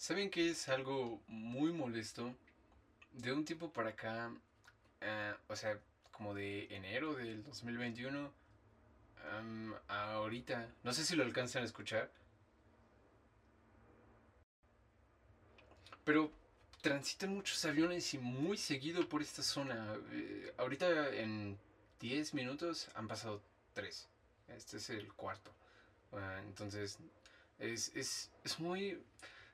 ¿Saben que es algo muy molesto? De un tiempo para acá, ah, o sea, como de enero del 2021, am, a ahorita, no sé si lo alcanzan a escuchar, pero transitan muchos aviones y muy seguido por esta zona. Eh, ahorita en 10 minutos han pasado 3. Este es el cuarto. Ah, entonces, es, es, es muy...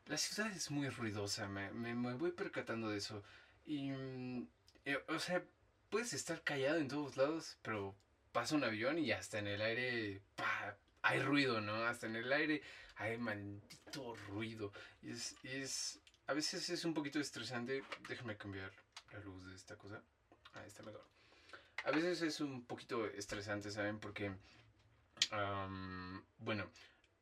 La ciudad es muy ruidosa, me, me, me voy percatando de eso. Y, mm, eh, o sea, puedes estar callado en todos lados, pero pasa un avión y hasta en el aire, pa, hay ruido, ¿no? Hasta en el aire hay maldito ruido. Y es, y es, a veces es un poquito estresante. Déjame cambiar la luz de esta cosa. Ah, está mejor. A veces es un poquito estresante, ¿saben? Porque, am, bueno,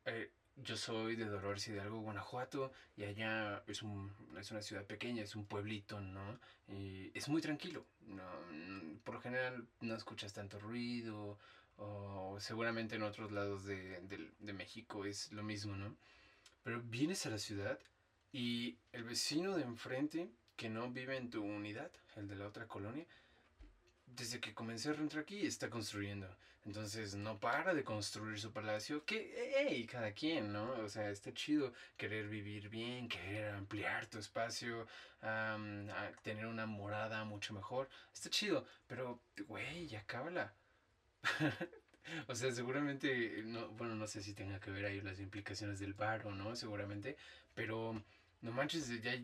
eh, yo soy de Dolores Hidalgo, Guanajuato, y allá es, un, es una ciudad pequeña, es un pueblito, ¿no? Y es muy tranquilo. No, por lo general no escuchas tanto ruido, o seguramente en otros lados de, del- de México es lo mismo, ¿no? Pero vienes a la ciudad y el vecino de enfrente, que no vive en tu unidad, el de la otra colonia, desde que comencé a rentar aquí está construyendo. Entonces no para de construir su palacio. Que, hey, cada quien, ¿no? O sea, está chido querer vivir bien, querer ampliar tu espacio, am, a tener una morada mucho mejor. Está chido, pero, güey, ya cábala. O sea, seguramente, no, bueno, no sé si tenga que ver ahí las implicaciones del bar o no, seguramente, pero no manches, ya,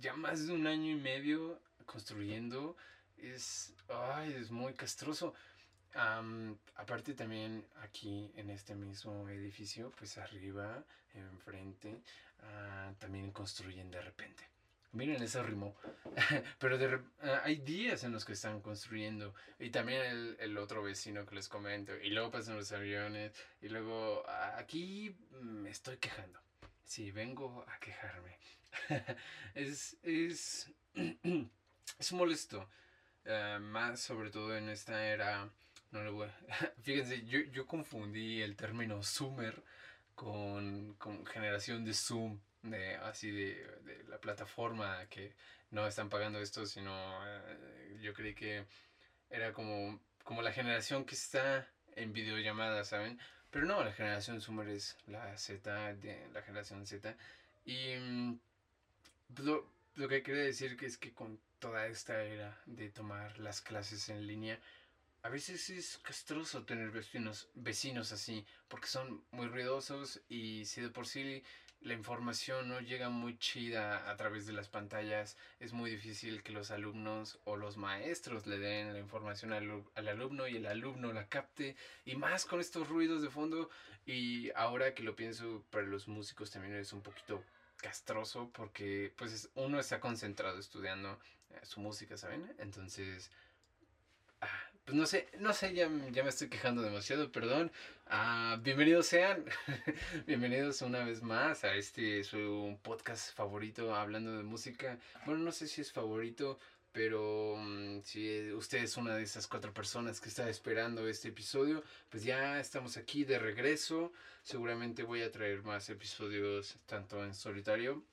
ya más de un año y medio construyendo es, ay, es muy castroso. Am, aparte también aquí en este mismo edificio, pues arriba, enfrente, ah, también construyen de repente. Miren, eso rimó. Pero ah, hay días en los que están construyendo. Y también el, otro vecino que les comento. Y luego pasan los aviones. Y luego ah, aquí me estoy quejando. Sí, vengo a quejarme. Es, es, es molesto. más sobre todo en esta era. No le voy a- Fíjense, yo, yo confundí el término Zoomer con, con generación de Zoom. De, así de, de la plataforma que no están pagando esto, sino eh, yo creí que era como, como la generación que está en videollamadas, ¿saben? Pero no, la generación Zoomer es la Z, de la generación Z. Y mm, lo, lo que quería decir que es que con toda esta era de tomar las clases en línea, a veces es castroso tener vecinos, vecinos así, porque son muy ruidosos y si de por sí la información no llega muy chida a través de las pantallas, es muy difícil que los alumnos o los maestros le den la información al, al alumno y el alumno la capte, y más con estos ruidos de fondo. Y ahora que lo pienso, para los músicos también es un poquito castroso porque pues es- uno está concentrado estudiando eh, su música, ¿saben? Entonces pues no sé, no sé, ya, ya me estoy quejando demasiado, perdón. Ah, bienvenidos sean, bienvenidos una vez más a este su podcast favorito hablando de música. Bueno, no sé si es favorito, pero mm, si usted es una de esas cuatro personas que está esperando este episodio, pues ya estamos aquí de regreso. Seguramente voy a traer más episodios tanto en solitario.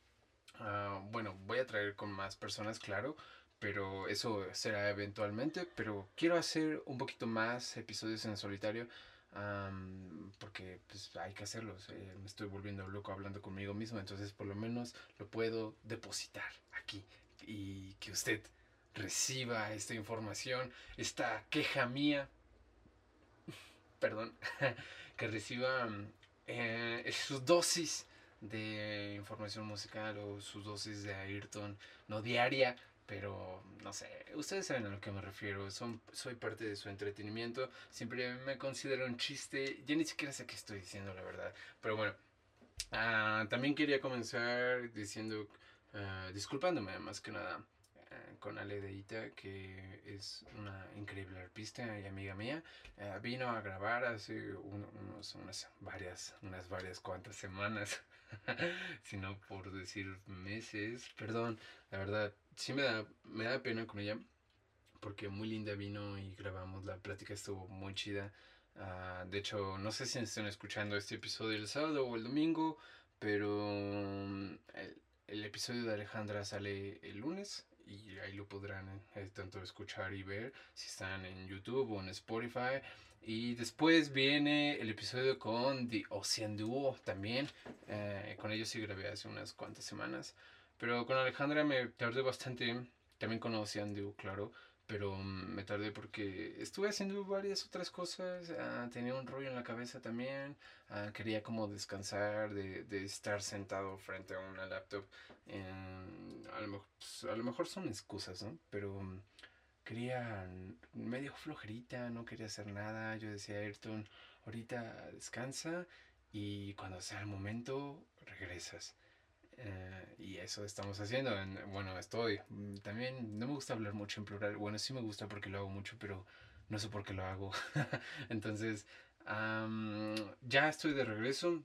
ah, bueno, voy a traer con más personas, claro pero eso será eventualmente. Pero quiero hacer un poquito más episodios en solitario. am, porque pues hay que hacerlos. eh, me estoy volviendo loco hablando conmigo mismo. Entonces por lo menos lo puedo depositar aquí. Y que usted reciba esta información, esta queja mía. Perdón. que reciba mm, eh, su dosis de información musical o su dosis de Ayrton. No diaria, pero no sé, ustedes saben a lo que me refiero, son, soy parte de su entretenimiento, siempre me considero un chiste, ya ni siquiera sé qué estoy diciendo, la verdad, pero bueno, ah, también quería comenzar diciendo, ah, disculpándome más que nada con Ale Deita, que es una increíble arpista y amiga mía, Ah, vino a grabar hace un- unos, unas varias, unas varias cuantas semanas, si no por decir meses, perdón, la verdad, sí me da, me da pena con ella, porque muy linda vino y grabamos, la plática estuvo muy chida. Ah, de hecho, no sé si están escuchando este episodio el sábado o el domingo, pero mm, el- episodio de Alejandra sale el lunes y ahí lo podrán eh, tanto escuchar y ver si están en YouTube o en Spotify. Y después viene el episodio con The Ocean Duo también. Eh, con ellos sí grabé hace unas cuantas semanas. Pero con Alejandra me tardé bastante. También con Ocean Duo, claro pero mm, me tardé porque estuve haciendo varias otras cosas, ah, tenía un rollo en la cabeza también, ah, quería como descansar de, de, estar sentado frente a una laptop, a, lo mejor, pues, a, lo mejor, son excusas, ¿no? Pero mm, quería medio flojerita, no quería hacer nada, yo decía, Ayrton, ahorita descansa y cuando sea el momento regresas. Eh, y eso estamos haciendo. bueno, estoy. Mm, también no me gusta hablar mucho en plural. Bueno, sí me gusta porque lo hago mucho, pero no sé por qué lo hago. Entonces, ya estoy de regreso.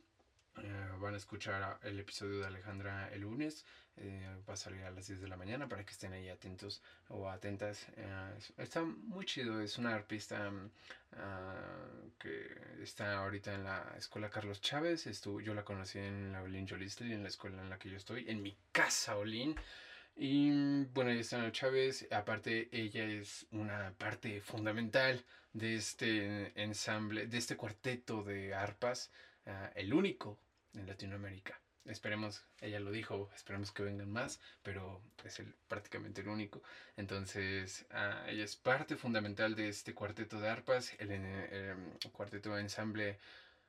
Eh, van a escuchar el episodio de Alejandra el lunes. Eh, va a salir a las 10 de la mañana para que estén ahí atentos o atentas. Eh, está muy chido, es una arpista mm, ah, que está ahorita en la escuela Carlos Chávez. Estuvo, yo la conocí en la Olin Jolistli, en la escuela en la que yo estoy, en mi casa Olin. Y bueno, ella está en Chávez. Aparte, ella es una parte fundamental de este ensamble, de este cuarteto de arpas, ah, el único en Latinoamérica. Esperemos, ella lo dijo, esperemos que vengan más, pero es prácticamente el único. Entonces, ah, ella es parte fundamental de este cuarteto de arpas, el, em, cuarteto de ensamble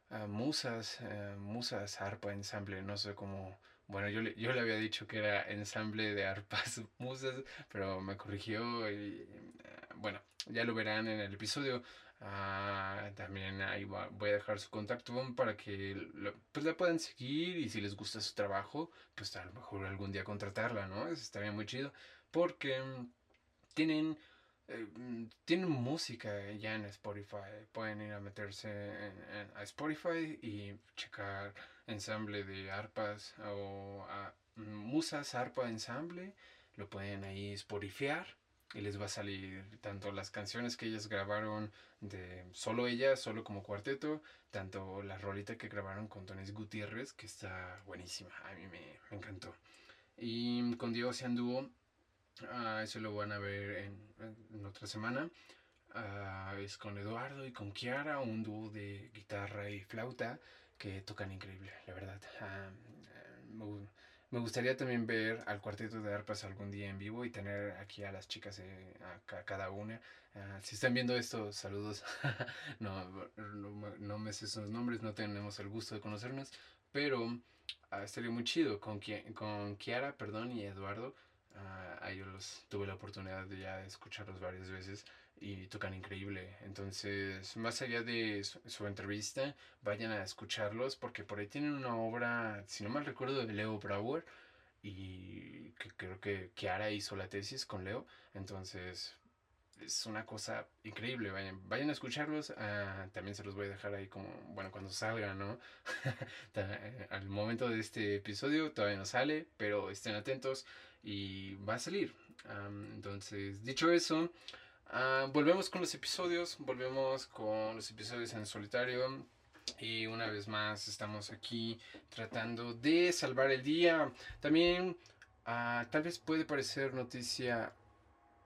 ah, Musas, eh, Musas Arpa Ensamble, no sé cómo. Bueno, yo le, yo le había dicho que era ensamble de arpas musas, pero me corrigió y ah, bueno, ya lo verán en el episodio. Ah, también ahí voy a dejar su contacto para que pues la puedan seguir y si les gusta su trabajo, pues a lo mejor algún día contratarla, ¿no? Eso estaría muy chido porque mm, tienen, eh, mm, tienen música ya en Spotify. Pueden ir a meterse a Spotify y checar ensamble de arpas o a, mm, musas arpa ensamble. Lo pueden ahí spotifyar y les va a salir tanto las canciones que ellas grabaron de solo ellas, solo como cuarteto, tanto la rolita que grabaron con Tonis Gutiérrez, que está buenísima, a mí me, encantó. Y con Diego se anduvo, ah, eso lo van a ver en, otra semana. Ah, es con Eduardo y con Kiara, un dúo de guitarra y flauta que tocan increíble, la verdad. Ah, me gustaría también ver al cuarteto de arpas algún día en vivo y tener aquí a las chicas, eh, a, cada una. Ah, si están viendo esto, saludos. no, no, me sé sus nombres, no tenemos el gusto de conocernos, pero ah, estaría muy chido con, con Kiara perdón, y Eduardo. Uh, a ellos tuve la oportunidad de escucharlos varias veces y tocan increíble. Entonces, más allá de su, entrevista, vayan a escucharlos porque por ahí tienen una obra, si no mal recuerdo, de Leo Brauer y que creo que Kiara hizo la tesis con Leo. Entonces, es una cosa increíble. Vayan, vayan a escucharlos. Ah, también se los voy a dejar ahí como, bueno, cuando salga, ¿no? Eh, al momento de este episodio todavía no sale, pero estén atentos y va a salir. entonces, dicho eso, Ah, volvemos con los episodios, volvemos con los episodios en solitario. Y una vez más estamos aquí tratando de salvar el día. También ah, tal vez puede parecer noticia.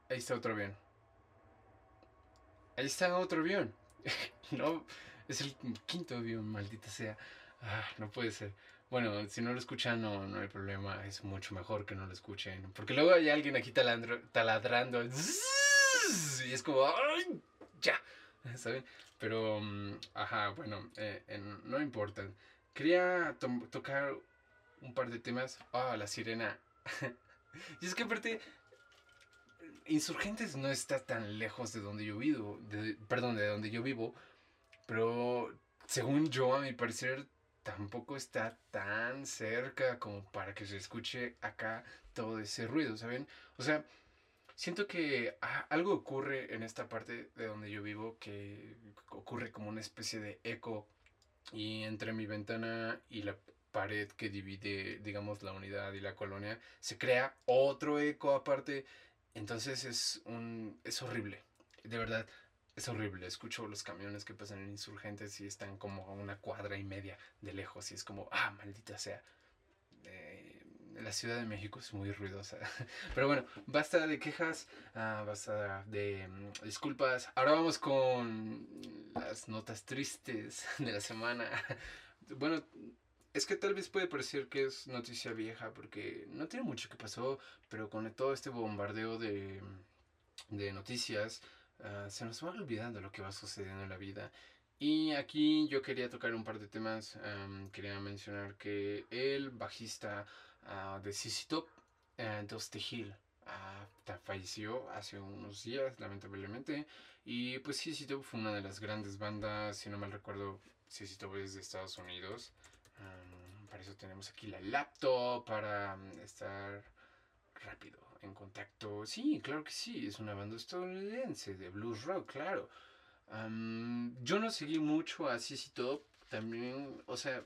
Ahí está otro avión. Ahí está otro avión. no, es el quinto avión, maldita sea. Ah, no puede ser. Bueno, si no lo escuchan, no, no hay problema. Es mucho mejor que no lo escuchen. Porque luego hay alguien aquí taladrando y es como, ¡ay! Ya, ¿saben? Pero, mm, ajá, bueno, eh, no importa. Quería tocar un par de temas. Ah, la sirena. y es que aparte, Insurgentes no está tan lejos de donde yo vivo, perdón, de donde yo vivo, pero según yo, a mi parecer, tampoco está tan cerca como para que se escuche acá todo ese ruido, ¿saben? O sea, Siento que algo ocurre en esta parte de donde yo vivo que ocurre como una especie de eco y entre mi ventana y la pared que divide, digamos, la unidad y la colonia, se crea otro eco aparte. Entonces es un es horrible. De verdad, es horrible. Escucho los camiones que pasan en insurgentes y están como a una cuadra y media de lejos y es como, ah, maldita sea. La Ciudad de México es muy ruidosa. Pero bueno, basta de quejas, uh, basta de um, disculpas. Ahora vamos con las notas tristes de la semana. Bueno, es que tal vez puede parecer que es noticia vieja porque no tiene mucho que pasó, pero con todo este bombardeo de, de noticias, uh, se nos va olvidando lo que va sucediendo en la vida. Y aquí yo quería tocar un par de temas. Um, quería mencionar que el bajista uh, de CC Top, uh, Dusty Hill, uh, falleció hace unos días, lamentablemente. Y pues CC Top fue una de las grandes bandas, si no mal recuerdo, CC Top es de Estados Unidos. Para eso tenemos aquí la laptop, para um, estar rápido en contacto. Sí, claro que sí, es una banda estadounidense de blues rock, claro. Yo no seguí mucho a CC Top, también, o sea,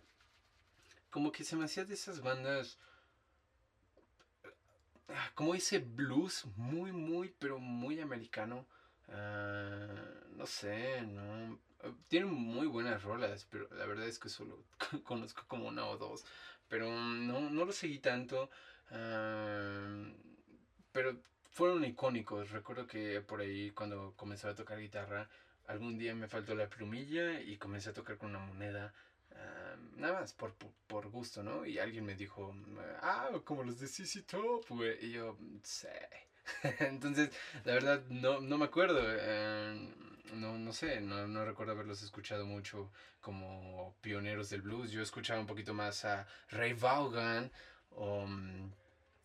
como que se me hacía de esas bandas, ah, como ese blues muy, muy, pero muy americano. Uh, no sé, no. Tienen muy buenas rolas, pero la verdad es que solo conozco como una o dos. Pero no, no lo seguí tanto. Uh, pero fueron icónicos. Recuerdo que por ahí cuando comenzaba a tocar guitarra, algún día me faltó la plumilla y comencé a tocar con una moneda. Nada más por, por, gusto, ¿no? Y alguien me dijo, ah, como los de CC Top, güey. Y yo, sí. Entonces, la verdad, no, no me acuerdo. Uh, no, no sé, no, no recuerdo haberlos escuchado mucho como pioneros del blues. Yo escuchaba un poquito más a Ray Vaughan o... Um,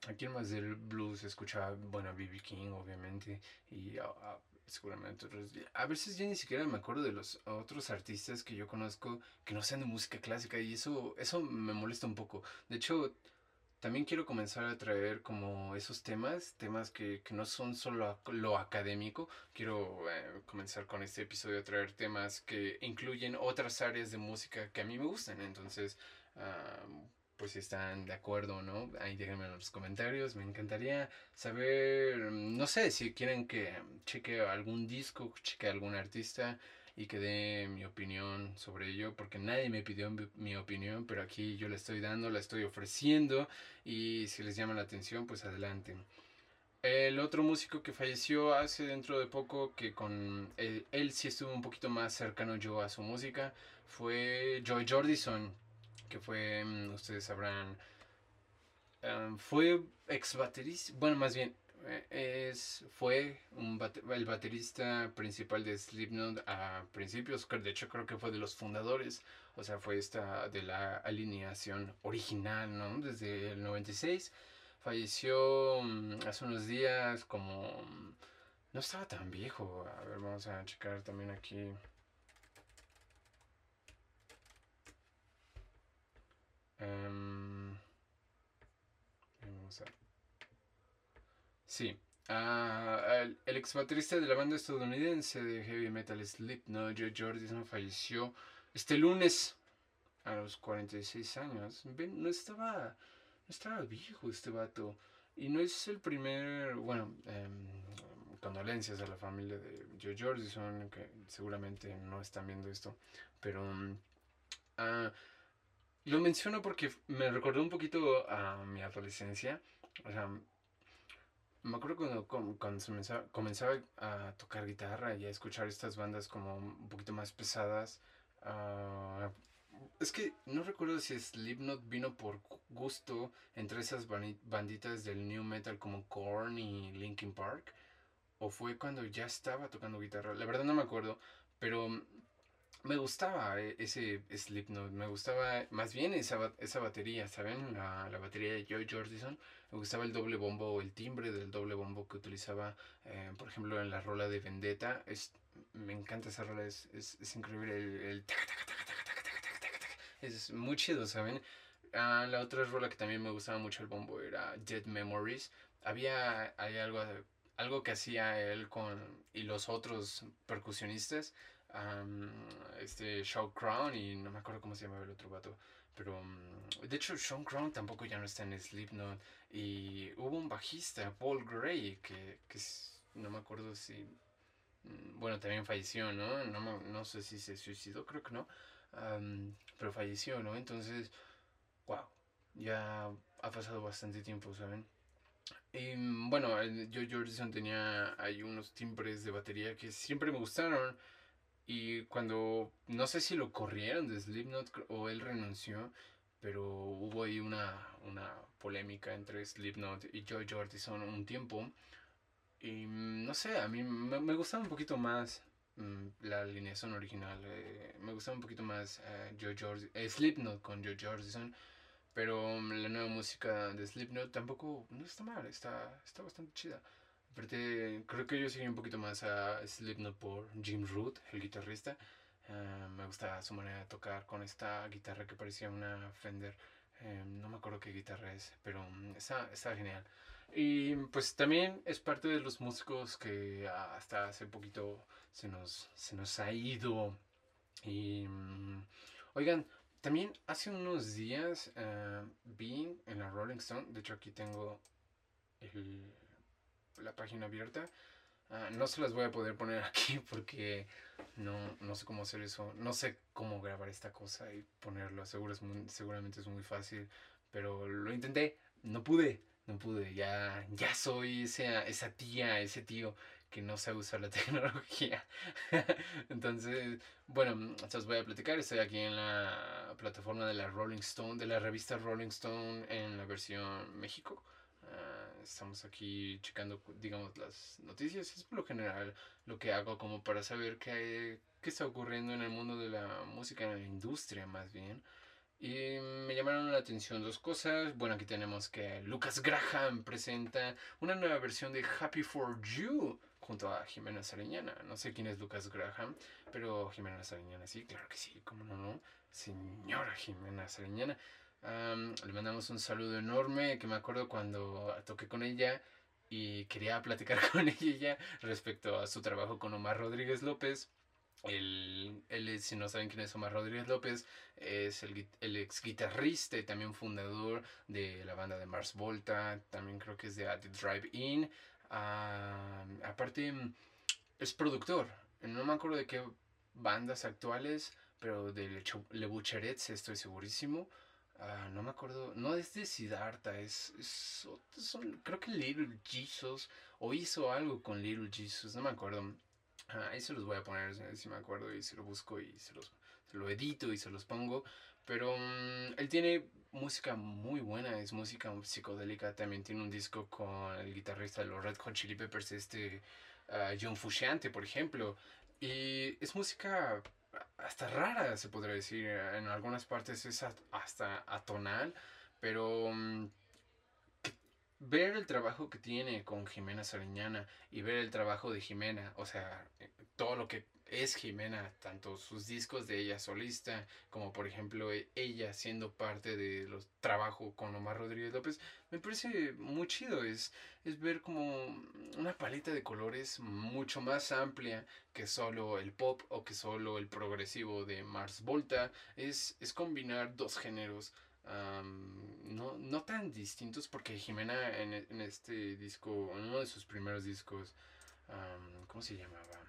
¿A quién más del blues escuchaba? Bueno, B.B. King, obviamente, y a, seguramente otros. A veces ya ni siquiera me acuerdo de los otros artistas que yo conozco que no sean de música clásica, y eso, eso me molesta un poco. De hecho, también quiero comenzar a traer como esos temas, temas que, que no son solo lo académico. Quiero eh, comenzar con este episodio a traer temas que incluyen otras áreas de música que a mí me gustan. Entonces, uh, pues si están de acuerdo o no, ahí déjenme en los comentarios. Me encantaría saber, no sé, si quieren que cheque algún disco, cheque algún artista y que dé mi opinión sobre ello, porque nadie me pidió mi opinión, pero aquí yo la estoy dando, la estoy ofreciendo y si les llama la atención, pues adelante. El otro músico que falleció hace dentro de poco, que con él, él sí estuvo un poquito más cercano yo a su música, fue Joy Jordison que fue, mm, ustedes sabrán, um, fue ex baterista, bueno, más bien, eh, es, fue un el baterista principal de Slipknot a principios, de hecho creo que fue de los fundadores, o sea, fue esta de la alineación original, ¿no? Desde el 96, falleció um, hace unos días como... Um, no estaba tan viejo, a ver, vamos a checar también aquí. Um, vamos a... Sí. Uh, el, el, ex baterista de la banda estadounidense de heavy metal Slipknot, Joe Jordison, falleció este lunes a los 46 años. No estaba, no estaba viejo este vato. Y no es el primer, bueno, um, condolencias a la familia de Joe Jordison, que seguramente no están viendo esto, pero uh, lo menciono porque me recordó un poquito a mi adolescencia. O sea, me acuerdo cuando, cuando comenzaba, a tocar guitarra y a escuchar estas bandas como un poquito más pesadas. Uh, es que no recuerdo si Slipknot vino por gusto entre esas banditas del new metal como Korn y Linkin Park. O fue cuando ya estaba tocando guitarra. La verdad no me acuerdo. Pero me gustaba e, ese Slipknot, me gustaba más bien esa, esa batería, ¿saben? La, la, batería de Joy Jordison. Me gustaba el doble bombo, el timbre del doble bombo que utilizaba, eh, por ejemplo, en la rola de Vendetta. Es, me encanta esa rola, es, es, es increíble. El, es muy chido, ¿saben? Ah, la otra rola que también me gustaba mucho el bombo era Dead Memories. Había hay algo, algo que hacía él con y los otros percusionistas um, este Shaw Crown y no me acuerdo cómo se llamaba el otro vato. Pero um, de hecho Sean Crown tampoco ya no está en Slipknot. Y hubo un bajista, Paul Gray, que, que no me acuerdo si... Mm, bueno, también falleció, ¿no? No, no sé si se suicidó, creo que no. Um, pero falleció, ¿no? Entonces, wow. Ya ha pasado bastante tiempo, ¿saben? Y bueno, Joe Jordison tenía ahí unos timbres de batería que siempre me gustaron. Y cuando, no sé si lo corrieron de Slipknot o él renunció, pero hubo ahí una, una polémica entre Slipknot y Joe Jordison un tiempo. Y mm, no sé, a mí me, gustaba un poquito más mm, la alineación original. Eh, me gustaba un poquito más eh, Jordison, eh, Slipknot con Joe Jordison. Pero mm, la nueva música de Slipknot tampoco no está mal, está, está bastante chida. Aparte, creo que yo seguí un poquito más a Slipknot por Jim Root, el guitarrista. me gusta su manera de tocar con esta guitarra que parecía una Fender. no me acuerdo qué guitarra es, pero está, está genial. Y pues también es parte de los músicos que hasta hace poquito se nos, se nos ha ido. Y mm, oigan, también hace unos días uh, vi en la Rolling Stone, de hecho aquí tengo la página abierta. Ah, no se las voy a poder poner aquí porque no, no sé cómo hacer eso. No sé cómo grabar esta cosa y ponerlo. Seguro es seguramente es muy fácil. Pero lo intenté. No pude no pude, ya, ya soy esa, esa tía, ese tío que no sabe usar la tecnología. Entonces, bueno, os voy a platicar. Estoy aquí en la plataforma de la Rolling Stone, de la revista Rolling Stone en la versión México. Ah, estamos aquí checando, digamos, las noticias. Es por lo general lo que hago como para saber qué, qué está ocurriendo en el mundo de la música, en la industria más bien. Y me llamaron la atención dos cosas. Bueno, aquí tenemos que Lucas Graham presenta una nueva versión de Happy for You junto a Jimena Sariñana. No sé quién es Lucas Graham, pero Jimena Sariñana sí, claro que sí, cómo no, no. Señora Jimena Sariñana. Le mandamos un saludo enorme que me acuerdo cuando toqué con ella y quería platicar con ella respecto a su trabajo con Omar Rodríguez López. El, él, si no saben quién es Omar Rodríguez López, es el, el, ex guitarrista y también fundador de la banda de Mars Volta. También creo que es de The Drive In. Ah, aparte, es productor. No me acuerdo de qué bandas actuales, pero de Le Bucherets estoy segurísimo. Ah, no me acuerdo, no es de Siddhartha, es, es, creo que Little Jesus, o hizo algo con Little Jesus, no me acuerdo ahí se los voy a poner si me acuerdo y se lo busco y se los lo edito y se los pongo. Pero mm, él tiene música muy buena, es música psicodélica. También tiene un disco con el guitarrista de los Red Hot Chili Peppers, este uh, John Fusciante, por ejemplo. Y es música hasta rara, se podría decir. En algunas partes es hasta atonal, pero... Mm, ver el trabajo que tiene con Jimena Sariñana y ver el trabajo de Jimena, o sea, todo lo que es Jimena, tanto sus discos de ella solista, como por ejemplo e, ella siendo parte de los trabajos con Omar Rodríguez López, me parece muy chido, es, es ver como una paleta de colores mucho más amplia que solo el pop o que solo el progresivo de Mars Volta, es, es combinar dos géneros no, no tan distintos porque Jimena en, en, este disco, en uno de sus primeros discos, ¿cómo se llamaba?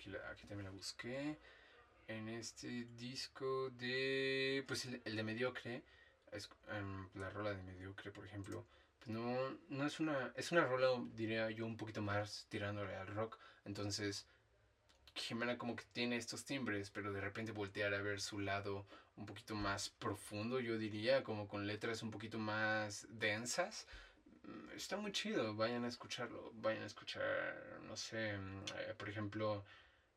Aquí, aquí también la busqué. En este disco de, pues el, de Mediocre, es, la rola de Mediocre, por ejemplo, pues no, no es una, es una rola, diría yo, un poquito más tirándole al rock, entonces Jimena como que tiene estos timbres, pero de repente voltear a ver su lado un poquito más profundo, yo diría, como con letras un poquito más densas. Mm, está muy chido, vayan a escucharlo, vayan a escuchar, no sé, mm, eh, por ejemplo,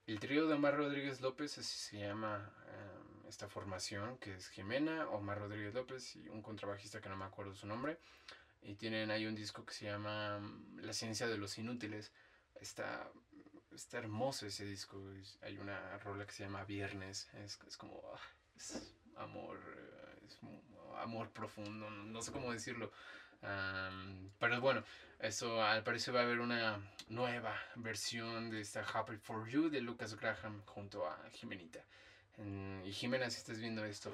el trío de Omar Rodríguez López, así se llama em, esta formación, que es Jimena, Omar Rodríguez López y un contrabajista que no me acuerdo su nombre. Y tienen ahí un disco que se llama mm, La ciencia de los inútiles. Está está hermoso ese disco. Hay una rola que se llama Viernes. Es, es como. Ah, es amor. Eh, es amor profundo. No, sé cómo decirlo. Pero bueno, eso al parecer va a haber una nueva versión de esta Happy for You de Lucas Graham junto a Jimenita. y Jimena, si estás viendo esto,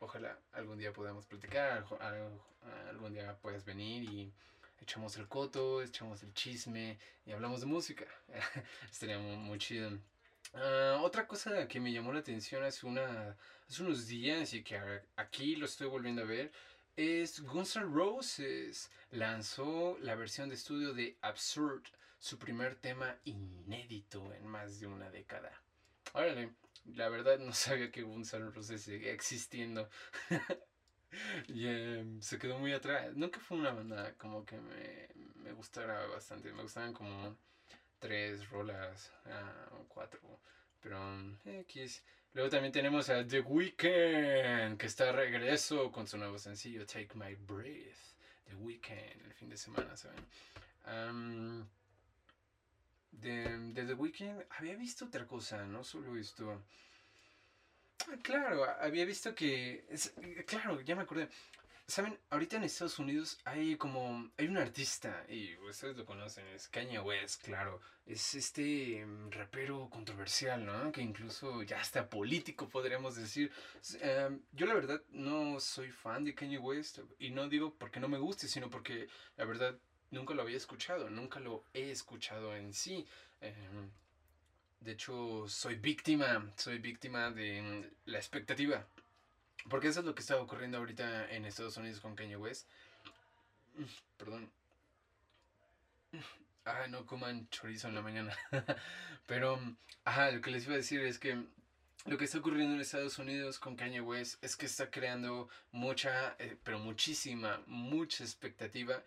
ojalá algún día podamos platicar, algún día puedas venir y echamos el coto, echamos el chisme y hablamos de música. Estaría muy, chido. Ah, otra cosa que me llamó la atención hace, una, hace unos días y que aquí lo estoy volviendo a ver es Guns N' Roses lanzó la versión de estudio de Absurd, su primer tema inédito en más de una década. Órale, la verdad no sabía que Guns N' Roses seguía existiendo. y em, se quedó muy atrás. Nunca fue una banda como que me, me gustara bastante. Me gustaban como tres rolas, uh, cuatro. Pero X. Luego también tenemos a The Weeknd, que está a regreso con su nuevo sencillo Take My Breath. The Weeknd, el fin de semana, ¿saben? de, The Weeknd había visto otra cosa, no solo esto. Ah, claro, había visto que. claro, ya me acordé. Saben, ahorita en Estados Unidos hay como, hay un artista, y ustedes lo conocen, es Kanye West, claro, es este mm, rapero controversial, ¿no? Que incluso ya está político, podríamos decir. Em, yo la verdad no soy fan de Kanye West, y no digo porque no me guste, sino porque la verdad nunca lo había escuchado, nunca lo he escuchado en sí. Em, de hecho, soy víctima, soy víctima de mm, la expectativa porque eso es lo que está ocurriendo ahorita en Estados Unidos con Kanye West. Perdón. Ah, no coman chorizo en la mañana. Pero, ajá, lo que les iba a decir es que lo que está ocurriendo en Estados Unidos con Kanye West es que está creando mucha, eh, pero muchísima, mucha expectativa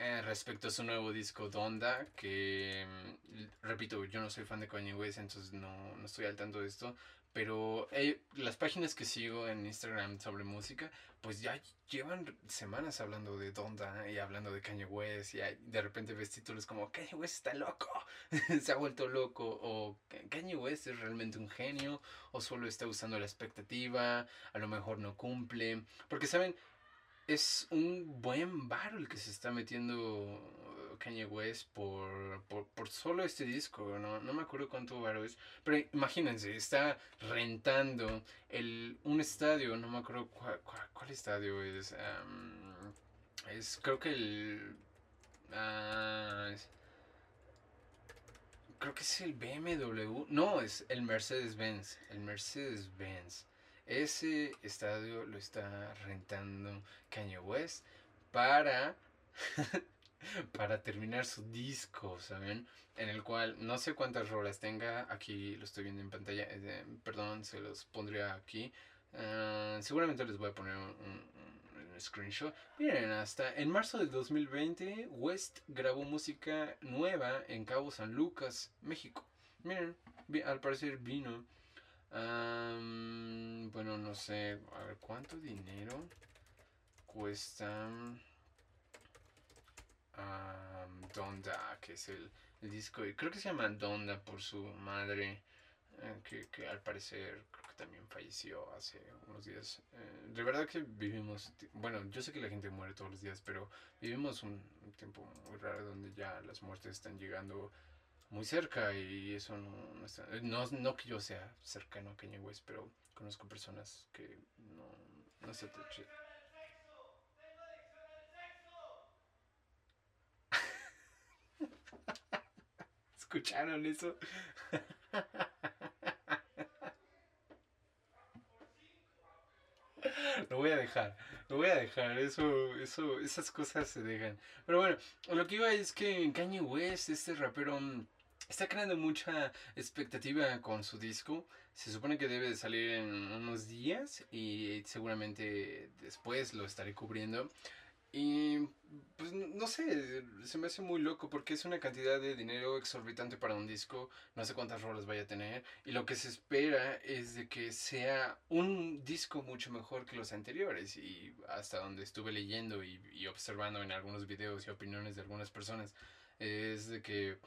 eh, respecto a su nuevo disco Donda, que, mm, repito, yo no soy fan de Kanye West, entonces no, no estoy al tanto de esto, pero eh, las páginas que sigo en Instagram sobre música, pues ya llevan semanas hablando de Donda y hablando de Kanye West. Y de repente ves títulos como Kanye West está loco, se ha vuelto loco. O Kanye West es realmente un genio, o solo está usando la expectativa, a lo mejor no cumple. Porque, ¿saben? Es un buen bar el que se está metiendo Kanye West por, por, solo este disco, ¿no? no me acuerdo cuánto varo es, pero imagínense, está rentando el, un estadio, no me acuerdo cuál, estadio es, es creo que el... Uh, creo que es el BMW, no, es el Mercedes-Benz, el Mercedes-Benz. Ese estadio lo está rentando Kanye West para para terminar su disco, ¿saben? En el cual no sé cuántas rolas tenga, aquí lo estoy viendo en pantalla, eh, perdón, se los pondría aquí. Ah, seguramente les voy a poner un, screenshot. Miren, hasta en marzo del 2020 West grabó música nueva en Cabo San Lucas, México. Miren, al parecer vino. bueno, no sé, a ver, ¿cuánto dinero cuesta? Donda, que es el, disco, creo que se llama Donda por su madre, eh, que, al parecer creo que también falleció hace unos días. Eh, de verdad que vivimos, bueno, yo sé que la gente muere todos los días, pero vivimos un, tiempo muy raro donde ya las muertes están llegando muy cerca y eso no, está, no, no que yo sea cercano a Kanye West, pero conozco personas que no, no se ¿Escucharon eso? Lo voy a dejar, lo voy a dejar, eso, eso, esas cosas se dejan. Pero bueno, lo que iba es que Kanye West, este rapero, mm, está creando mucha expectativa con su disco. Se supone que debe de salir en unos días y seguramente después lo estaré cubriendo. Y pues no sé, se me hace muy loco porque es una cantidad de dinero exorbitante para un disco, no sé cuántas rolas vaya a tener, y lo que se espera es de que sea un disco mucho mejor que los anteriores, y hasta donde estuve leyendo y, observando en algunos videos y opiniones de algunas personas, es de que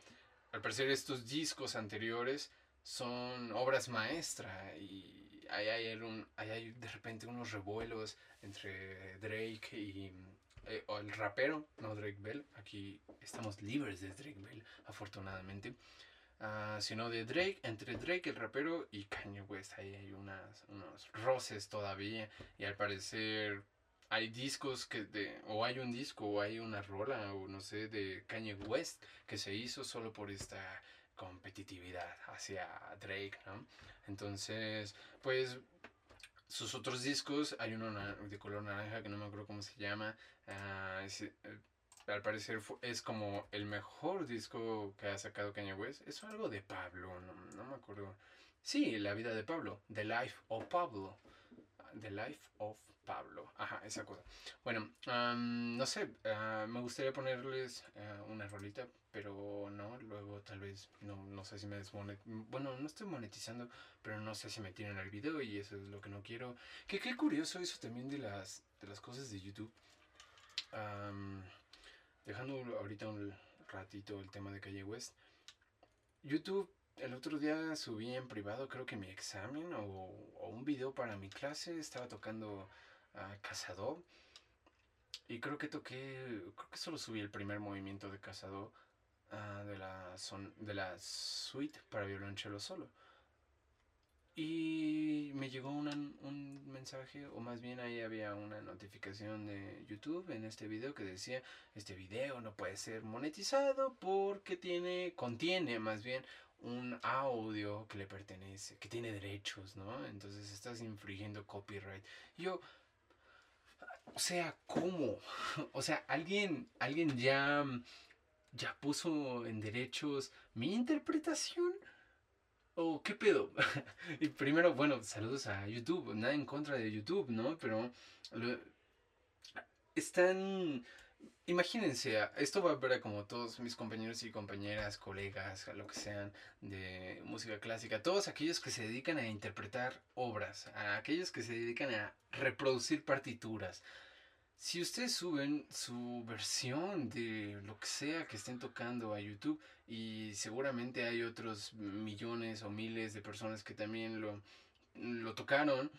al parecer estos discos anteriores son obras maestras y hay, hay, un, hay de repente unos revuelos entre Drake y eh, o el rapero, no Drake Bell, aquí estamos libres de Drake Bell, afortunadamente, uh, sino de Drake, entre Drake el rapero y Kanye West, ahí hay unas, unos roces todavía, y al parecer hay discos que de, o hay un disco, o hay una rola, o no sé, de Kanye West que se hizo solo por esta competitividad hacia Drake, ¿no? Entonces, pues sus otros discos, hay uno de color naranja que no me acuerdo cómo se llama, eh, al parecer es como el mejor disco que ha sacado Kanye West. Es algo de Pablo, no, no me acuerdo. Sí, La vida de Pablo, The Life of Pablo. The Life of Pablo. Ajá, esa cosa. Bueno, no sé, ah, me gustaría ponerles ah, una rolita, pero no, luego tal vez, no, no sé si me desmonetizan. Bueno, no estoy monetizando, pero no sé si me tienen el video y eso es lo que no quiero. Que qué curioso eso también de las, de las cosas de YouTube. dejando ahorita un ratito el tema de Calle West. YouTube el otro día subí en privado, creo que mi examen o, un video para mi clase. Estaba tocando a Cazador. Y creo que toqué, creo que solo subí el primer movimiento de Cazador ah, de, la son, de la suite para violonchelo solo. Y me llegó un mensaje, o más bien ahí había una notificación de YouTube en este video que decía, este video no puede ser monetizado porque tiene, contiene más bien un audio que le pertenece, que tiene derechos, ¿no? Entonces estás infringiendo copyright. Yo, o sea, ¿cómo? O sea, alguien, alguien ya, ya puso en derechos mi interpretación. ¿O qué pedo? y primero, bueno, saludos a YouTube, nada en contra de YouTube, ¿no? Pero están Imagínense, esto va para como todos mis compañeros y compañeras, colegas, lo que sean de música clásica, todos aquellos que se dedican a interpretar obras, a aquellos que se dedican a reproducir partituras. Si ustedes suben su versión de lo que sea que estén tocando a YouTube y seguramente hay otros millones o miles de personas que también lo, lo tocaron,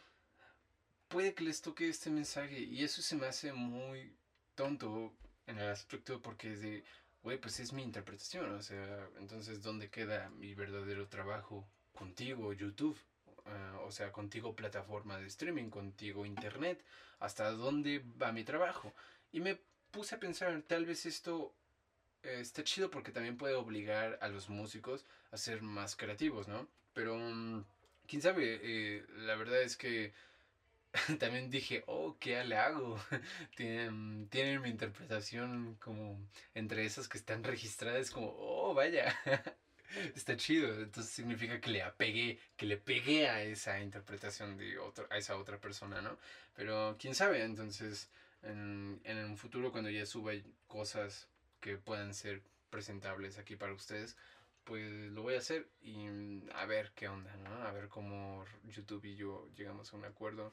puede que les toque este mensaje y eso se me hace muy tonto en el aspecto porque es de, güey, pues es mi interpretación, o sea, entonces, ¿dónde queda mi verdadero trabajo contigo, YouTube? Ah, o sea, contigo plataforma de streaming, contigo internet, ¿hasta dónde va mi trabajo? Y me puse a pensar, tal vez esto eh, está chido porque también puede obligar a los músicos a ser más creativos, ¿no? Pero, mm, quién sabe, eh, la verdad es que también dije, oh, ¿qué le hago? tienen, tienen mi interpretación como entre esas que están registradas, como, oh, vaya, está chido. Entonces significa que le apegué, que le pegué a esa interpretación de otro, a esa otra persona, ¿no? Pero quién sabe, entonces en, en un futuro cuando ya suba cosas que puedan ser presentables aquí para ustedes, pues lo voy a hacer y a ver qué onda, ¿no? A ver cómo YouTube y yo llegamos a un acuerdo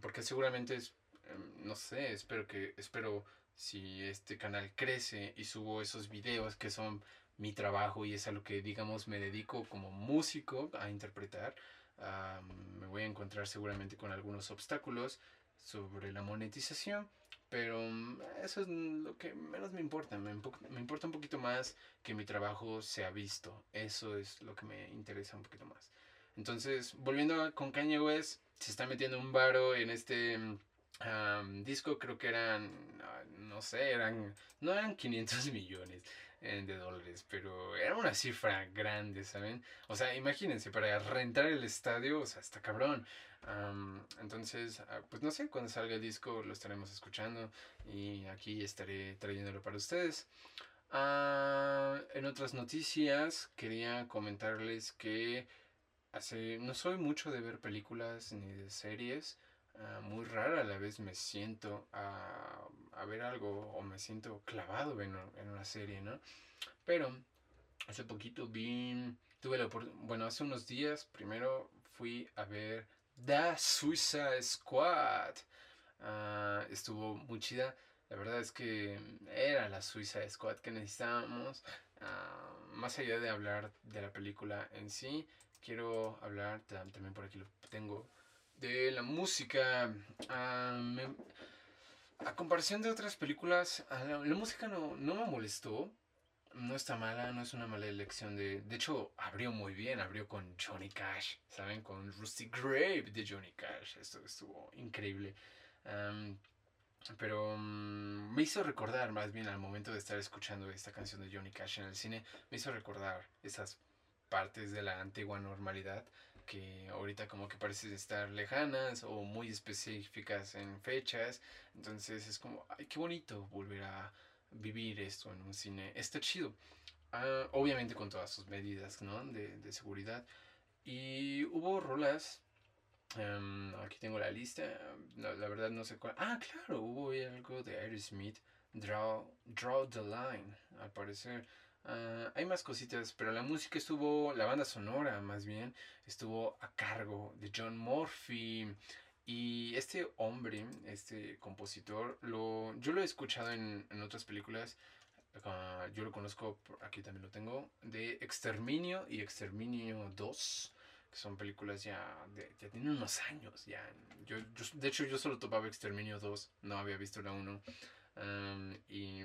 porque seguramente es, em, no sé, espero que, espero si este canal crece y subo esos videos que son mi trabajo y es a lo que digamos me dedico como músico a interpretar, me voy a encontrar seguramente con algunos obstáculos sobre la monetización, pero mm, eso es lo que menos me importa, me, me, importa un poquito más que mi trabajo sea visto, eso es lo que me interesa un poquito más. Entonces, volviendo con Kanye West, se está metiendo un varo en este disco, creo que eran, no sé, eran, no eran 500 millones eh, de dólares, pero era una cifra grande, ¿saben? O sea, imagínense, para rentar el estadio, o sea, está cabrón. entonces, ah, pues no sé, cuando salga el disco lo estaremos escuchando y aquí estaré trayéndolo para ustedes. Ah, en otras noticias, quería comentarles que Hace, no soy mucho de ver películas ni de series. Ah, muy rara a la vez me siento a, a, ver algo o me siento clavado en, en, una serie, ¿no? Pero hace poquito vi, tuve la oportunidad, bueno, hace unos días primero fui a ver The Suicide Squad. Ah, estuvo muy chida. La verdad es que era la Suicide Squad que necesitábamos. Ah, más allá de hablar de la película en sí, quiero hablar, también por aquí lo tengo, de la música. Ah, a comparación de otras películas, ah, la, música no, no, me molestó. No está mala, no es una mala elección de... De hecho, abrió muy bien, abrió con Johnny Cash, ¿saben? Con Rusty Grave de Johnny Cash. Esto estuvo increíble. pero mm, me hizo recordar más bien al momento de estar escuchando esta canción de Johnny Cash en el cine, me hizo recordar esas partes de la antigua normalidad que ahorita como que parecen estar lejanas o muy específicas en fechas. Entonces es como, ay, qué bonito volver a vivir esto en un cine. Está chido. Ah, obviamente con todas sus medidas ¿no? de, de seguridad. Y hubo rolas em, aquí tengo la lista. La, la, verdad no sé cuál. Ah, claro, hubo algo de Aerosmith. Draw, Draw the Line, al parecer. Uh, hay más cositas, pero la música estuvo, la banda sonora más bien, estuvo a cargo de John Murphy. Y este hombre, este compositor, lo, yo lo he escuchado en, en otras películas. Uh, yo lo conozco, aquí también lo tengo, de Exterminio y Exterminio 2 que son películas ya, de, ya tienen unos años, ya. Yo, yo, de hecho, yo solo topaba Exterminio 2, no había visto la 1. Um, y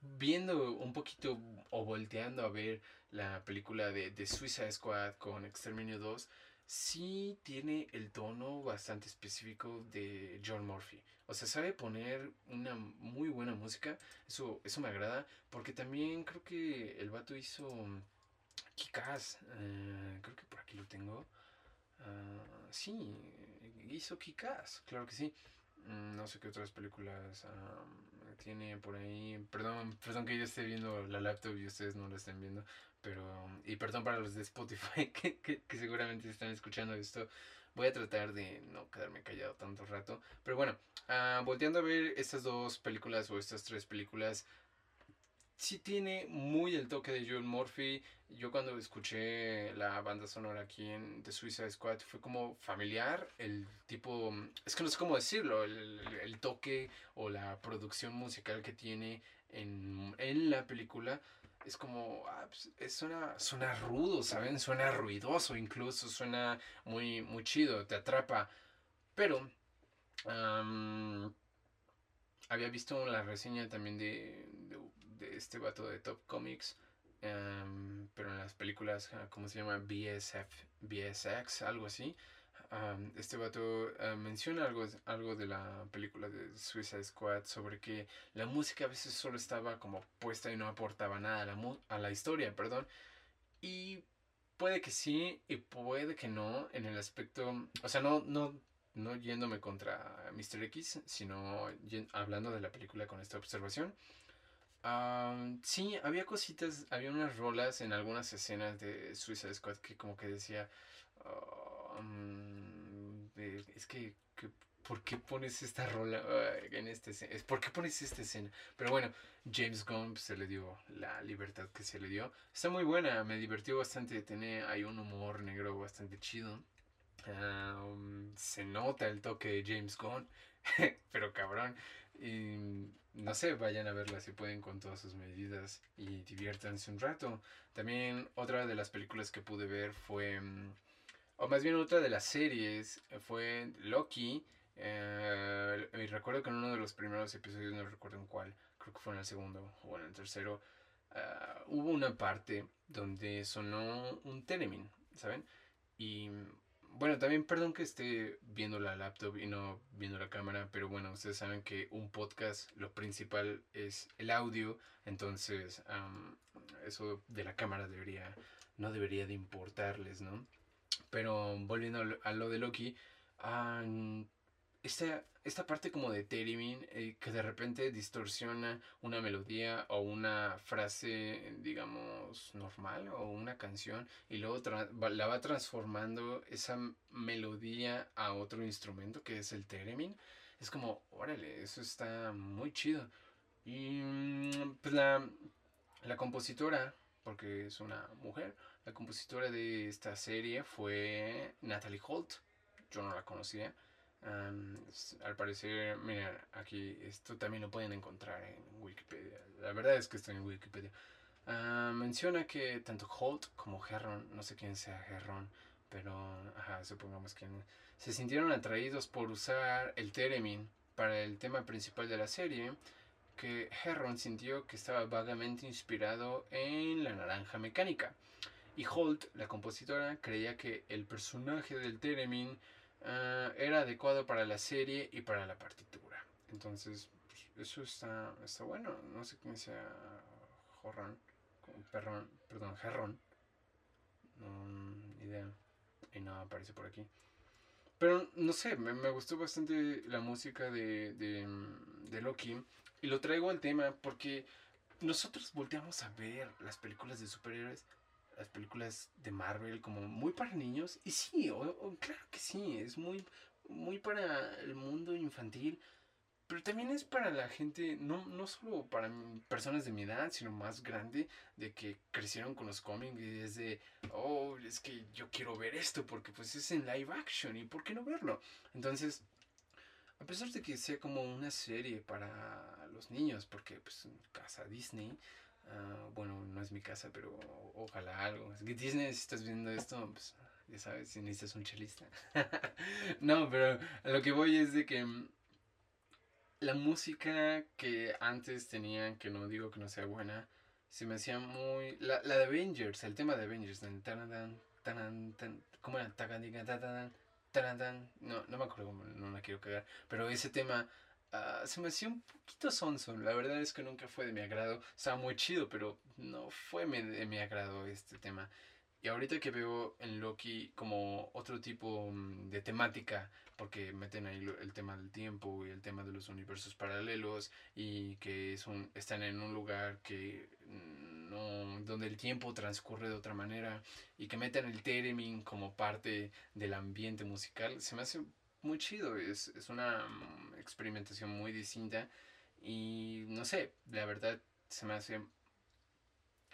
viendo un poquito o volteando a ver la película de, de Suicide Squad con Exterminio 2, sí tiene el tono bastante específico de John Murphy. O sea, sabe poner una muy buena música. Eso, eso me agrada. Porque también creo que el vato hizo Kikaz. Uh, creo que por aquí lo tengo. Uh, sí, hizo Kikaz. Claro que sí. Mm, no sé qué otras películas um, tiene por ahí. Perdón, perdón que yo esté viendo la laptop y ustedes no la estén viendo. Pero, y perdón para los de Spotify que, que, que, seguramente están escuchando esto. Voy a tratar de no quedarme callado tanto rato. Pero bueno, uh, volteando a ver estas dos películas o estas tres películas, sí tiene muy el toque de John Murphy. Yo cuando escuché la banda sonora aquí en The Suicide Squad fue como familiar, el tipo, es que no sé cómo decirlo, el, el toque o la producción musical que tiene en, en la película. Es como, ah, pues, suena, suena rudo, ¿saben? Suena ruidoso incluso, suena muy, muy chido, te atrapa. Pero, había visto la reseña también de, este vato de Top Comics. Um, pero en las películas, ah, ¿cómo se llama? BSF, BSX, algo así. Este vato uh, menciona algo, algo de la película de Suicide Squad sobre que la música a veces solo estaba como puesta y no aportaba nada a la, a la historia, perdón. Y puede que sí y puede que no en el aspecto, o sea, no, no, no yéndome contra Mr. X, sino hablando de la película con esta observación. Um, sí, había cositas, había unas rolas en algunas escenas de Suicide Squad que como que decía, um, es que, que, ¿por qué pones esta rola en este escena? ¿Por qué pones esta escena? Pero bueno, James Gunn pues, se le dio la libertad que se le dio. Está muy buena, me divirtió bastante, tiene, hay un humor negro bastante chido. Um, se nota el toque de James Gunn, pero cabrón. No sé, vayan a verla si pueden con todas sus medidas y diviértanse un rato. También otra de las películas que pude ver fue, mm, o más bien otra de las series, fue Loki. Eh, y recuerdo que en uno de los primeros episodios, no recuerdo en cuál, creo que fue en el segundo o en el tercero, uh, hubo una parte donde sonó un Tenemin, ¿saben? Y bueno, también perdón que esté viendo la laptop y no viendo la cámara, pero bueno, ustedes saben que un podcast lo principal es el audio, entonces um, eso de la cámara debería, no debería de importarles, ¿no? Pero volviendo a lo de Loki, um, esta, esta parte como de Theremin eh, que de repente distorsiona una melodía o una frase, digamos, normal o una canción y luego la va transformando esa melodía a otro instrumento que es el Theremin. Es como, órale, eso está muy chido. Y mm, pues la, la compositora, porque es una mujer, la compositora de esta serie fue Natalie Holt. Yo no la conocía al parecer, mira, aquí esto también lo pueden encontrar en Wikipedia. La verdad es que estoy en Wikipedia. menciona que tanto Holt como Herron, no sé quién sea Herron, pero supongamos que se sintieron atraídos por usar el Theremin para el tema principal de la serie, que Herron sintió que estaba vagamente inspirado en la naranja mecánica. Y Holt, la compositora, creía que el personaje del Theremin Ah, era adecuado para la serie y para la partitura. Entonces, pues, eso está, está bueno. No sé quién sea Jorrón, perrón, perdón, Gerrón. No, idea. Y nada aparece por aquí. Pero no sé, me, me gustó bastante la música de, de, de, Loki. Y lo traigo al tema porque nosotros volteamos a ver las películas de superhéroes, las películas de Marvel como muy para niños. Y sí, claro que sí, es muy, muy para el mundo infantil. Pero también es para la gente, no, no solo para personas de mi edad, sino más grande, de que crecieron con los cómics y es de, oh, es que yo quiero ver esto porque pues es en live action y ¿por qué no verlo? Entonces, a pesar de que sea como una serie para los niños, porque pues en casa Disney, uh, bueno, no es mi casa, pero ojalá algo. Es Disney, si estás viendo esto, pues ya sabes, si necesitas un chelista. no, pero a lo que voy es de que la música que antes tenían, que no digo que no sea buena, se me hacía muy... La, la de Avengers, el tema de Avengers, tan, tan, tan, ¿cómo era? No, no me acuerdo, no la quiero cagar, pero ese tema uh, se me hacía un poquito sonso, la verdad es que nunca fue de mi agrado, estaba muy chido, pero no fue de mi agrado este tema. Y ahorita que veo en Loki como otro tipo mm, de temática, porque meten ahí el tema del tiempo y el tema de los universos paralelos y que es un, están en un lugar que mm, no, donde el tiempo transcurre de otra manera y que meten el theremin como parte del ambiente musical, se me hace muy chido, es, es una mm, experimentación muy distinta y no sé, la verdad se me hace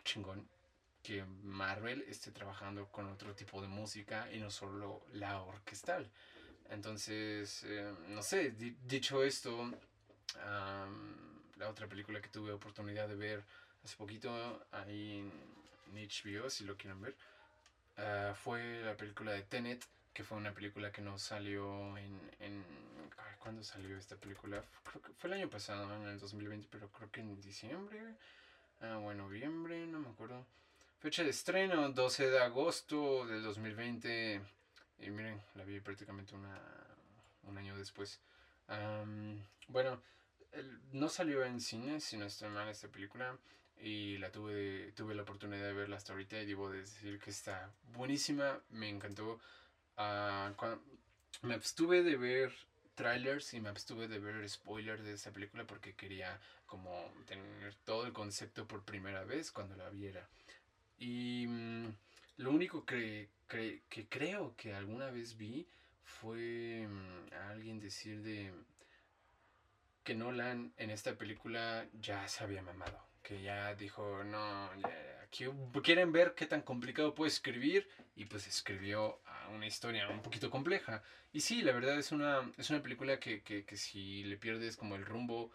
chingón que Marvel esté trabajando con otro tipo de música y no solo la orquestal. Entonces, eh, no sé, dicho esto, la otra película que tuve oportunidad de ver hace poquito ahí en HBO, si lo quieren ver, ah, fue la película de Tenet, que fue una película que no salió en... en ¿Cuándo salió esta película? Fue el año pasado, en el 2020, pero creo que en diciembre ah, o noviembre, no me acuerdo. Fecha de estreno, 12 de agosto del 2020. Y miren, la vi prácticamente una, un año después. bueno, no salió en cine, sino estoy mal esta película. Y la tuve, tuve la oportunidad de verla hasta ahorita y debo decir que está buenísima. Me encantó. Uh, me abstuve de ver trailers y me abstuve de ver spoilers de esta película porque quería como tener todo el concepto por primera vez cuando la viera. Y mm, lo único que, que, creo que alguna vez vi fue mm, a alguien decir de que Nolan en esta película ya se había mamado. Que ya dijo, no, quieren ver qué tan complicado puede escribir. Y pues escribió una historia un poquito compleja. Y sí, la verdad es una, es una película que, que, que si le pierdes como el rumbo,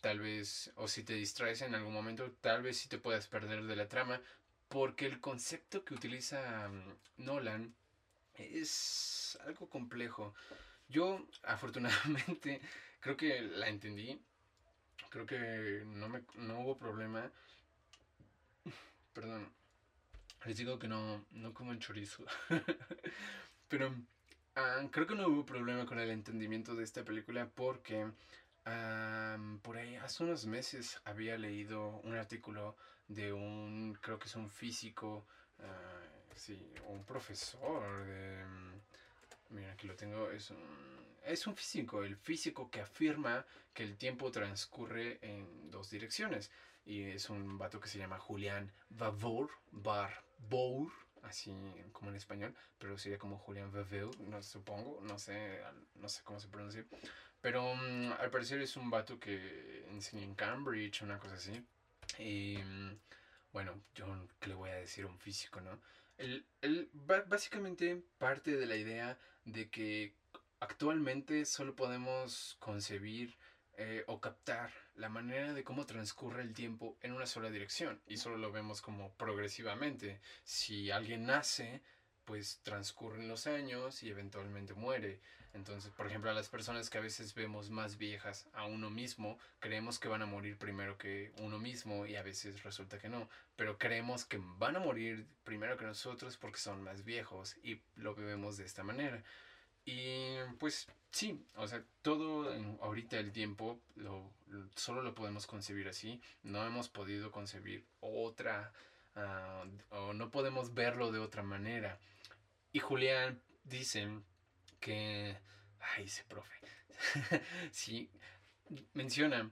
tal vez, o si te distraes en algún momento, tal vez sí te puedas perder de la trama, porque el concepto que utiliza mm, Nolan es algo complejo. Yo, afortunadamente, creo que la entendí. Creo que no, me, no hubo problema. Perdón. Les digo que no, no como el chorizo. Pero ah, creo que no hubo problema con el entendimiento de esta película porque por ahí hace unos meses había leído un artículo de un, creo que es un físico, uh, sí, un profesor mira, aquí lo tengo, es un, es un físico, el físico que afirma que el tiempo transcurre en dos direcciones. Y es un vato que se llama Julián Vavor, Barbour, así como en español, pero sería como Julián Vaveur, no supongo, no sé, no sé cómo se pronuncia. Pero mm, al parecer es un vato que enseña en Cambridge, una cosa así. Y mm, bueno, yo qué le voy a decir a un físico, ¿no? Él, básicamente parte de la idea de que actualmente solo podemos concebir eh, o captar la manera de cómo transcurre el tiempo en una sola dirección y solo lo vemos como progresivamente. Si alguien nace, pues transcurren los años y eventualmente muere. Entonces, por ejemplo, a las personas que a veces vemos más viejas a uno mismo, creemos que van a morir primero que uno mismo y a veces resulta que no. Pero creemos que van a morir primero que nosotros porque son más viejos y lo vemos de esta manera. Y pues sí, o sea, todo ahorita el tiempo lo, solo lo podemos concebir así. No hemos podido concebir otra, ah, o no podemos verlo de otra manera. Y Julián dice que, ay, ese profe, sí, menciona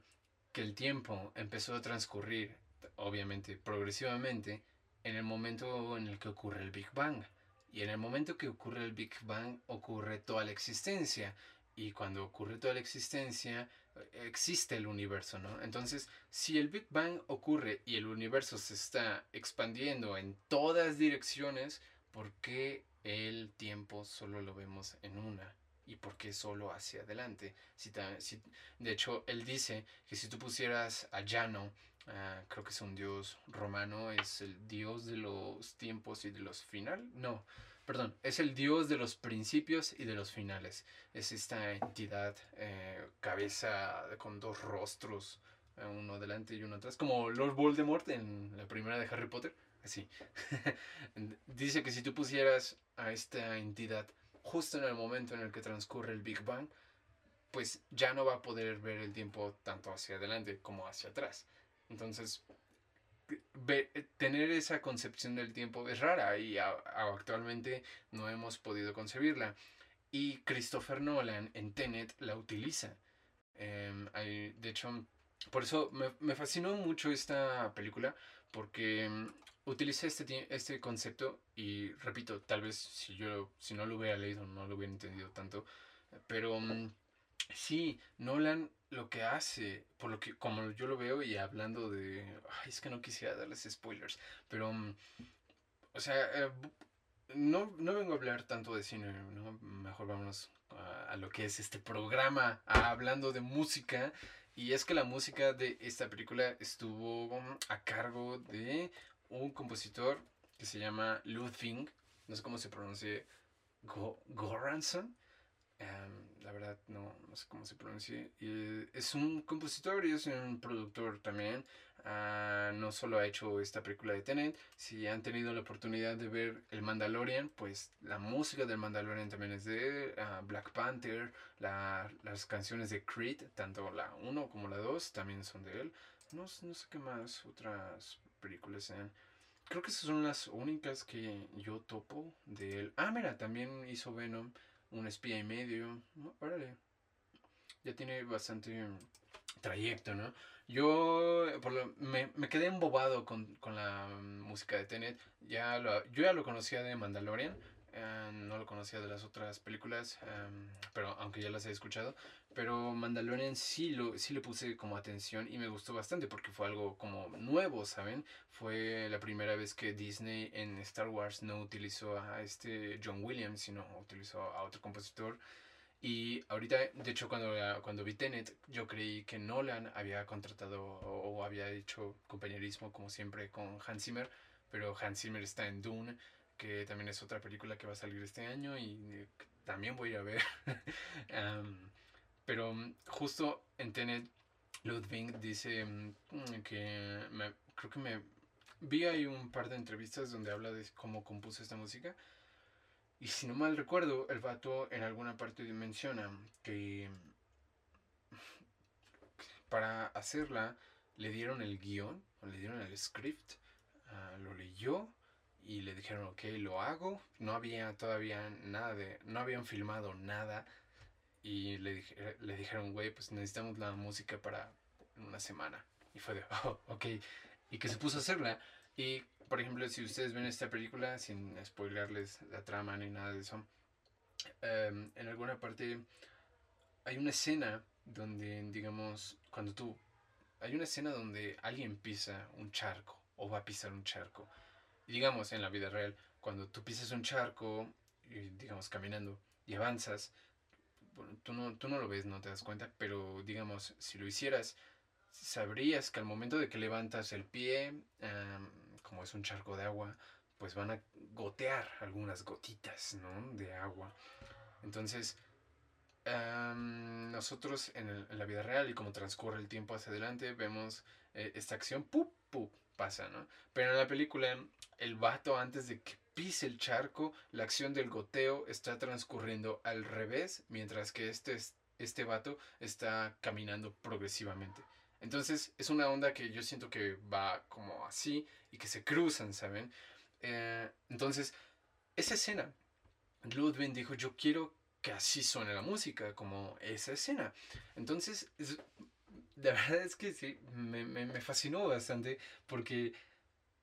que el tiempo empezó a transcurrir, obviamente, progresivamente, en el momento en el que ocurre el Big Bang. Y en el momento que ocurre el Big Bang ocurre toda la existencia. Y cuando ocurre toda la existencia, existe el universo, ¿no? Entonces, si el Big Bang ocurre y el universo se está expandiendo en todas direcciones, ¿por qué el tiempo solo lo vemos en una? ¿Y por qué solo hacia adelante? Si, de hecho, él dice que si tú pusieras a Llano Ah, creo que es un dios romano, es el dios de los tiempos y de los finales. No, perdón, es el dios de los principios y de los finales. Es esta entidad, eh, cabeza con dos rostros, eh, uno delante y uno atrás, como Lord Voldemort en la primera de Harry Potter. Así. Dice que si tú pusieras a esta entidad justo en el momento en el que transcurre el Big Bang, pues ya no va a poder ver el tiempo tanto hacia adelante como hacia atrás. Entonces, tener esa concepción del tiempo es rara y actualmente no hemos podido concebirla. Y Christopher Nolan en Tenet la utiliza. Em, de hecho, por eso me, fascinó mucho esta película, porque em, utiliza este, este concepto y repito, tal vez si yo si no lo hubiera leído no lo hubiera entendido tanto, pero em, sí, Nolan lo que hace, por lo que, como yo lo veo y hablando de, ay, es que no quisiera darles spoilers, pero, mm, o sea, eh, no, no vengo a hablar tanto de cine, ¿no? mejor vámonos a, lo que es este programa, hablando de música, y es que la música de esta película estuvo a cargo de un compositor que se llama Ludwig, no sé cómo se pronuncia, Goranson. Em, la verdad no, no, sé cómo se pronuncia. Y es un compositor y es un productor también. Ah, no solo ha hecho esta película de Tenet, si han tenido la oportunidad de ver El Mandalorian, pues la música del Mandalorian también es de ah, Black Panther, las canciones de Creed, tanto la 1 como la 2 también son de él. No, no sé qué más otras películas sean. Creo que esas son las únicas que yo topo de él. Ah, mira, también hizo Venom un espía y medio. órale. Ya tiene bastante trayecto, ¿no? Yo me, me, quedé embobado con, con, la música de Tenet. Ya lo, yo ya lo conocía de Mandalorian. Eh, no lo conocía de las otras películas, em, pero aunque ya las he escuchado. Pero Mandalorian sí, lo, sí le puse como atención y me gustó bastante porque fue algo como nuevo, ¿saben? Fue la primera vez que Disney en Star Wars no utilizó a este John Williams, sino utilizó a otro compositor. Y ahorita, de hecho, cuando, cuando vi Tenet, yo creí que Nolan había contratado o, o había hecho compañerismo, como siempre, con Hans Zimmer. Pero Hans Zimmer está en Dune que también es otra película que va a salir este año y también voy a ver. pero mm, justo en Tenet, Ludwig dice mm, que creo que me vi ahí un par de entrevistas donde habla de cómo compuso esta música. Y si no mal recuerdo, el vato en alguna parte menciona que para hacerla le dieron el guion, le dieron el script, ah, lo leyó y le dijeron, ok, lo hago. No había todavía nada de, no habían filmado nada. Y le, le dijeron, güey, pues necesitamos la música para una semana. Y fue de, oh, ok. Y que se puso a hacerla. Y, por ejemplo, si ustedes ven esta película, sin spoilerles la trama ni nada de eso, em, en alguna parte hay una escena donde, digamos, cuando tú, hay una escena donde alguien pisa un charco o va a pisar un charco digamos, en la vida real, cuando tú pisas un charco, digamos, caminando y avanzas, tú, no, tú no lo ves, no te das cuenta, pero digamos, si lo hicieras, sabrías que al momento de que levantas el pie, como es un charco de agua, pues van a gotear algunas gotitas, ¿no? De agua. Entonces, nosotros en, la vida real y como transcurre el tiempo hacia adelante, vemos eh, esta acción, ¡pup! ¡pup! Pasa, ¿no? Pero en la película, el vato antes de que pise el charco, la acción del goteo está transcurriendo al revés, mientras que este, este vato está caminando progresivamente. Entonces es una onda que yo siento que va como así y que se cruzan, ¿saben? Eh, entonces, esa escena, Ludwig dijo, yo quiero que así suene la música, como esa escena. Entonces, es, la verdad es que sí, me, me, fascinó bastante porque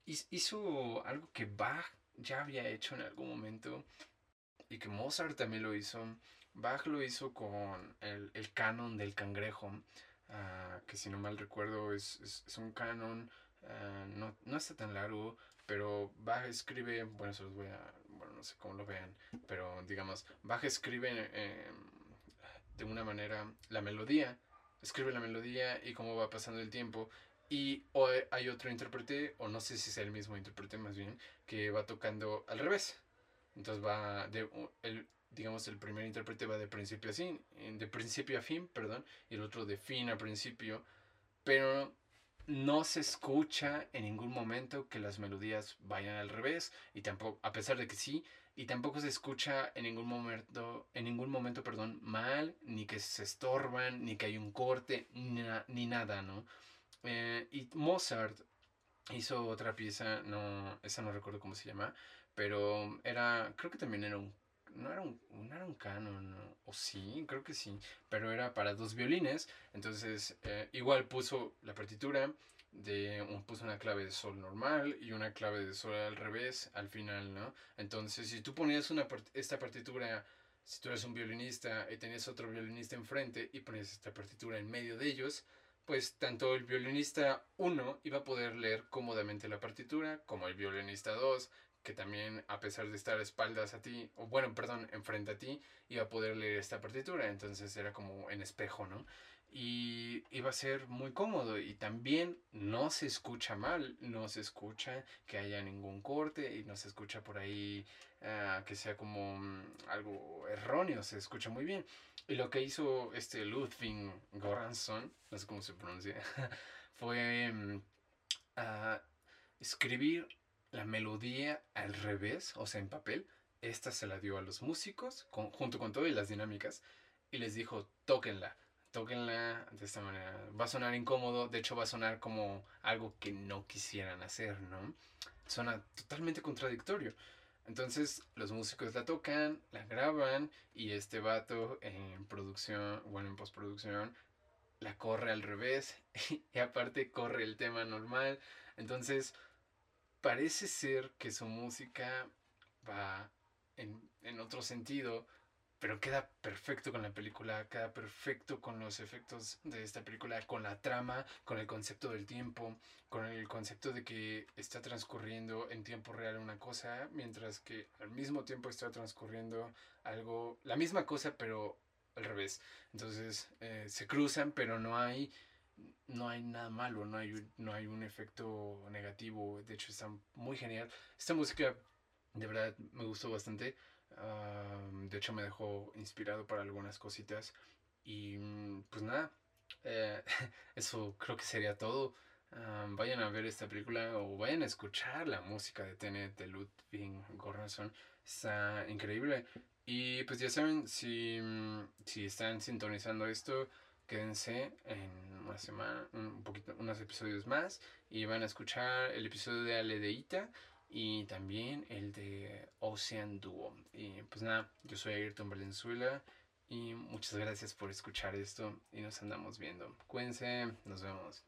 hizo algo que Bach ya había hecho en algún momento y que Mozart también lo hizo. Bach lo hizo con el, el canon del cangrejo, ah, que si no mal recuerdo es, es, un canon, ah, no, no, está tan largo, pero Bach escribe, bueno, se los voy a, bueno, no sé cómo lo vean, pero digamos, Bach escribe em, de una manera la melodía, escribe la melodía y cómo va pasando el tiempo y hay otro intérprete, o no sé si es el mismo intérprete más bien, que va tocando al revés. Entonces va de el, digamos el primer intérprete va de principio a fin, de principio a fin, perdón, y el otro de fin a principio, pero no se escucha en ningún momento que las melodías vayan al revés y tampoco a pesar de que sí y tampoco se escucha en ningún momento en ningún momento perdón mal ni que se estorban ni que hay un corte ni, ni nada no eh, y Mozart hizo otra pieza, no, esa no recuerdo cómo se llama, pero era, creo que también era un, no era un, no era un canon, o sí, creo que sí, pero era para dos violines, entonces eh, igual puso la partitura, de un, puso una clave de sol normal y una clave de sol al revés al final, ¿no? Entonces, si tú ponías una esta partitura, si tú eres un violinista y tenías otro violinista enfrente y ponías esta partitura en medio de ellos, pues tanto el violinista 1 iba a poder leer cómodamente la partitura, como el violinista 2, que también a pesar de estar a espaldas a ti, o bueno, perdón, enfrente a ti, iba a poder leer esta partitura, entonces era como en espejo, ¿no? Y iba a ser muy cómodo y también no se escucha mal, no se escucha que haya ningún corte y no se escucha por ahí ah, que sea como mm, algo erróneo, se escucha muy bien. Y lo que hizo este Ludwig Goransson, no sé cómo se pronuncia, fue mm, escribir la melodía al revés, o sea, en papel. Esta se la dio a los músicos, junto con todas las dinámicas, y les dijo, tóquenla, tóquenla de esta manera. Va a sonar incómodo, de hecho va a sonar como algo que no quisieran hacer, ¿no? Suena totalmente contradictorio. Entonces los músicos la tocan, la graban y este vato en producción, bueno, en postproducción, la corre al revés y aparte corre el tema normal. Entonces parece ser que su música va en, en otro sentido pero queda perfecto con la película, queda perfecto con los efectos de esta película, con la trama, con el concepto del tiempo, con el concepto de que está transcurriendo en tiempo real una cosa, mientras que al mismo tiempo está transcurriendo algo, la misma cosa, pero al revés. Entonces eh, se cruzan, pero no hay, no hay nada malo, no hay, no hay un efecto negativo. De hecho, está muy genial. Esta música, de verdad, me gustó bastante de hecho me dejó inspirado para algunas cositas. Y mm, pues nada, eh, eso creo que sería todo. vayan a ver esta película o vayan a escuchar la música de Tenet de Ludwig Göransson. Está increíble. Y pues ya saben, si, mm, si están sintonizando esto, quédense en una semana, un poquito, unos episodios más y van a escuchar el episodio de Aledeita y también el de Ocean Duo. Y pues nada, yo soy Ayrton Valenzuela y muchas gracias por escuchar esto y nos andamos viendo. Cuídense, nos vemos.